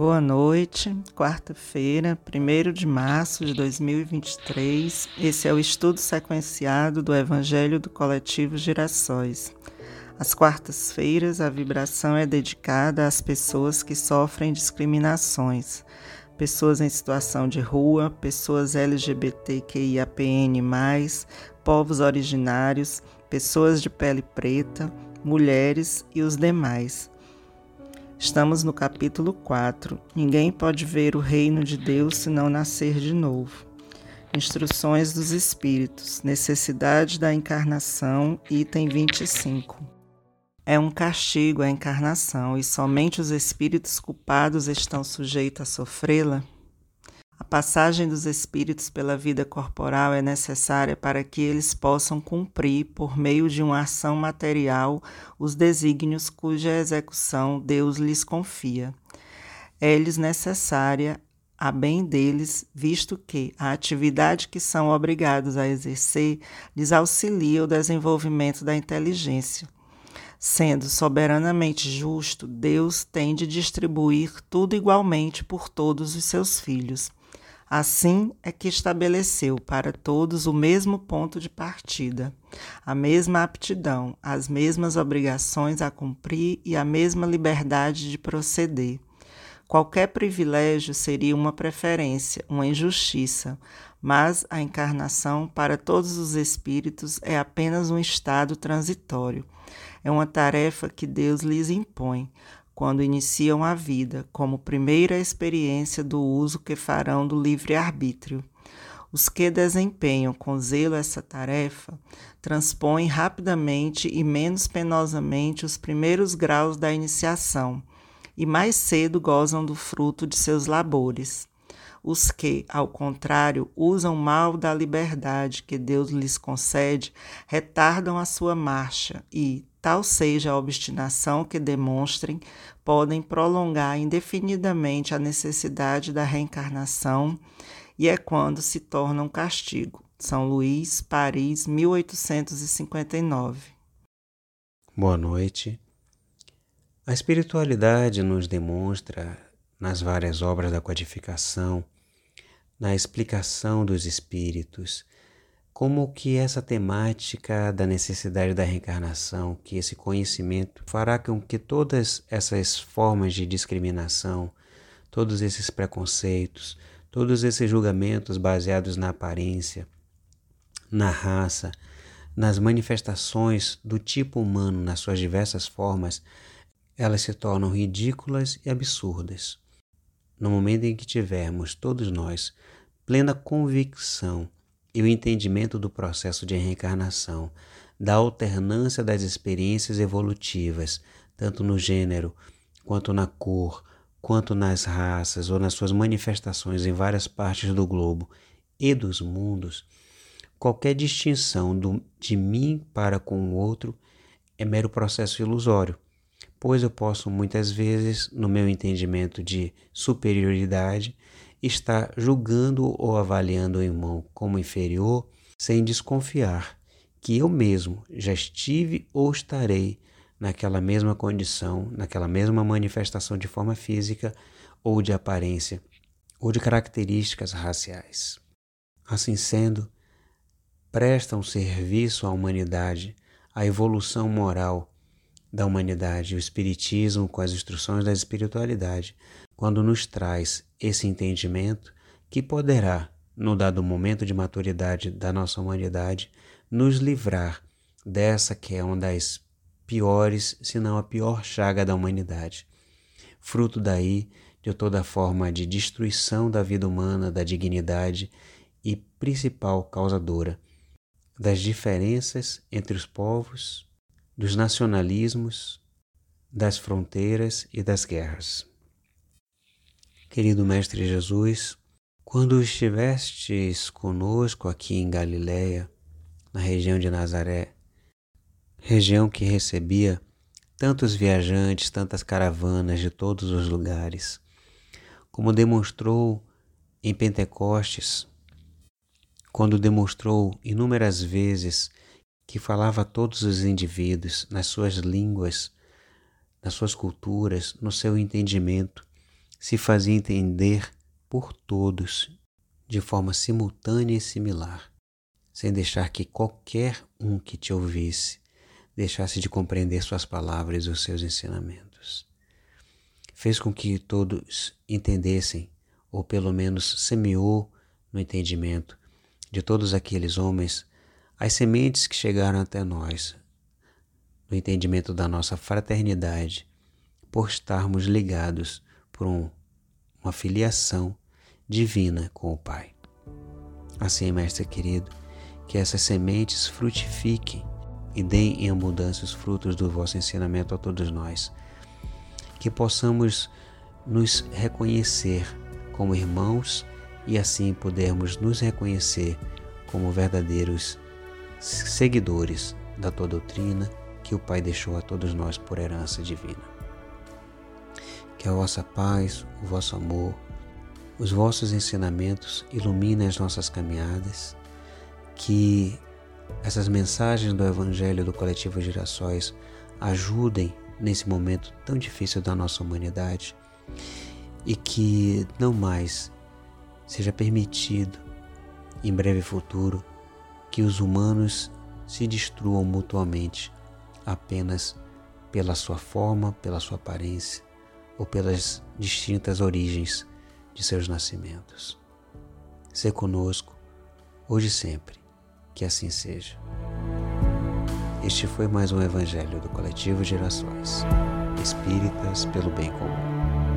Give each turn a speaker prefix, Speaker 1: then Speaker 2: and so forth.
Speaker 1: Boa noite, quarta-feira, 1 de março de 2023. Esse é o estudo sequenciado do Evangelho do Coletivo Girassóis. Às quartas-feiras, a vibração é dedicada às pessoas que sofrem discriminações, pessoas em situação de rua, pessoas LGBTQIAPN+, povos originários, pessoas de pele preta, mulheres e os demais Estamos no capítulo 4. Ninguém pode ver o reino de Deus se não nascer de novo. Instruções dos Espíritos. Necessidade da encarnação, item 25. É um castigo a encarnação e somente os espíritos culpados estão sujeitos a sofrê-la? A passagem dos espíritos pela vida corporal é necessária para que eles possam cumprir, por meio de uma ação material, os desígnios cuja execução Deus lhes confia. É-lhes necessária a bem deles, visto que a atividade que são obrigados a exercer lhes auxilia o desenvolvimento da inteligência. Sendo soberanamente justo, Deus tem de distribuir tudo igualmente por todos os seus filhos. Assim é que estabeleceu para todos o mesmo ponto de partida, a mesma aptidão, as mesmas obrigações a cumprir e a mesma liberdade de proceder. Qualquer privilégio seria uma preferência, uma injustiça, mas a encarnação para todos os espíritos é apenas um estado transitório. É uma tarefa que Deus lhes impõe, quando iniciam a vida, como primeira experiência do uso que farão do livre-arbítrio. Os que desempenham com zelo essa tarefa transpõem rapidamente e menos penosamente os primeiros graus da iniciação e mais cedo gozam do fruto de seus labores. Os que, ao contrário, usam mal da liberdade que Deus lhes concede, retardam a sua marcha e, tal seja a obstinação que demonstrem, podem prolongar indefinidamente a necessidade da reencarnação e é quando se torna um castigo. São Luís, Paris, 1859.
Speaker 2: Boa noite. A espiritualidade nos demonstra nas várias obras da codificação, na explicação dos espíritos, como que essa temática da necessidade da reencarnação, que esse conhecimento fará com que todas essas formas de discriminação, todos esses preconceitos, todos esses julgamentos baseados na aparência, na raça, nas manifestações do tipo humano nas suas diversas formas, elas se tornam ridículas e absurdas. No momento em que tivermos, todos nós, plena convicção e o entendimento do processo de reencarnação, da alternância das experiências evolutivas, tanto no gênero, quanto na cor, quanto nas raças ou nas suas manifestações em várias partes do globo e dos mundos, qualquer distinção do, de mim para com o outro é mero processo ilusório pois eu posso muitas vezes, no meu entendimento de superioridade, estar julgando ou avaliando o irmão como inferior sem desconfiar que eu mesmo já estive ou estarei naquela mesma condição, naquela mesma manifestação de forma física ou de aparência ou de características raciais. Assim sendo, presta um serviço à humanidade, à evolução moral da humanidade, o Espiritismo, com as instruções da espiritualidade, quando nos traz esse entendimento que poderá, no dado momento de maturidade da nossa humanidade, nos livrar dessa que é uma das piores, se não a pior chaga da humanidade. Fruto daí de toda forma de destruição da vida humana, da dignidade e principal causadora das diferenças entre os povos dos nacionalismos, das fronteiras e das guerras. Querido Mestre Jesus, quando estivestes conosco aqui em Galiléia, na região de Nazaré, região que recebia tantos viajantes, tantas caravanas de todos os lugares, como demonstrou em Pentecostes, quando demonstrou inúmeras vezes que falava a todos os indivíduos nas suas línguas, nas suas culturas, no seu entendimento, se fazia entender por todos de forma simultânea e similar, sem deixar que qualquer um que te ouvisse deixasse de compreender suas palavras os seus ensinamentos. Fez com que todos entendessem, ou pelo menos semeou no entendimento de todos aqueles homens as sementes que chegaram até nós, no entendimento da nossa fraternidade, por estarmos ligados por um, uma filiação divina com o Pai. Assim, mestre querido, que essas sementes frutifiquem e deem em abundância os frutos do vosso ensinamento a todos nós. Que possamos nos reconhecer como irmãos e assim podermos nos reconhecer como verdadeiros seguidores da tua doutrina que o Pai deixou a todos nós por herança divina. Que a vossa paz, o vosso amor, os vossos ensinamentos iluminem as nossas caminhadas, que essas mensagens do Evangelho do Coletivo Girassóis ajudem nesse momento tão difícil da nossa humanidade. E que não mais seja permitido, em breve futuro, que os humanos se destruam mutuamente apenas pela sua forma, pela sua aparência ou pelas distintas origens de seus nascimentos. Se conosco, hoje e sempre, que assim seja. Este foi mais um Evangelho do Coletivo Gerações Espíritas pelo Bem Comum.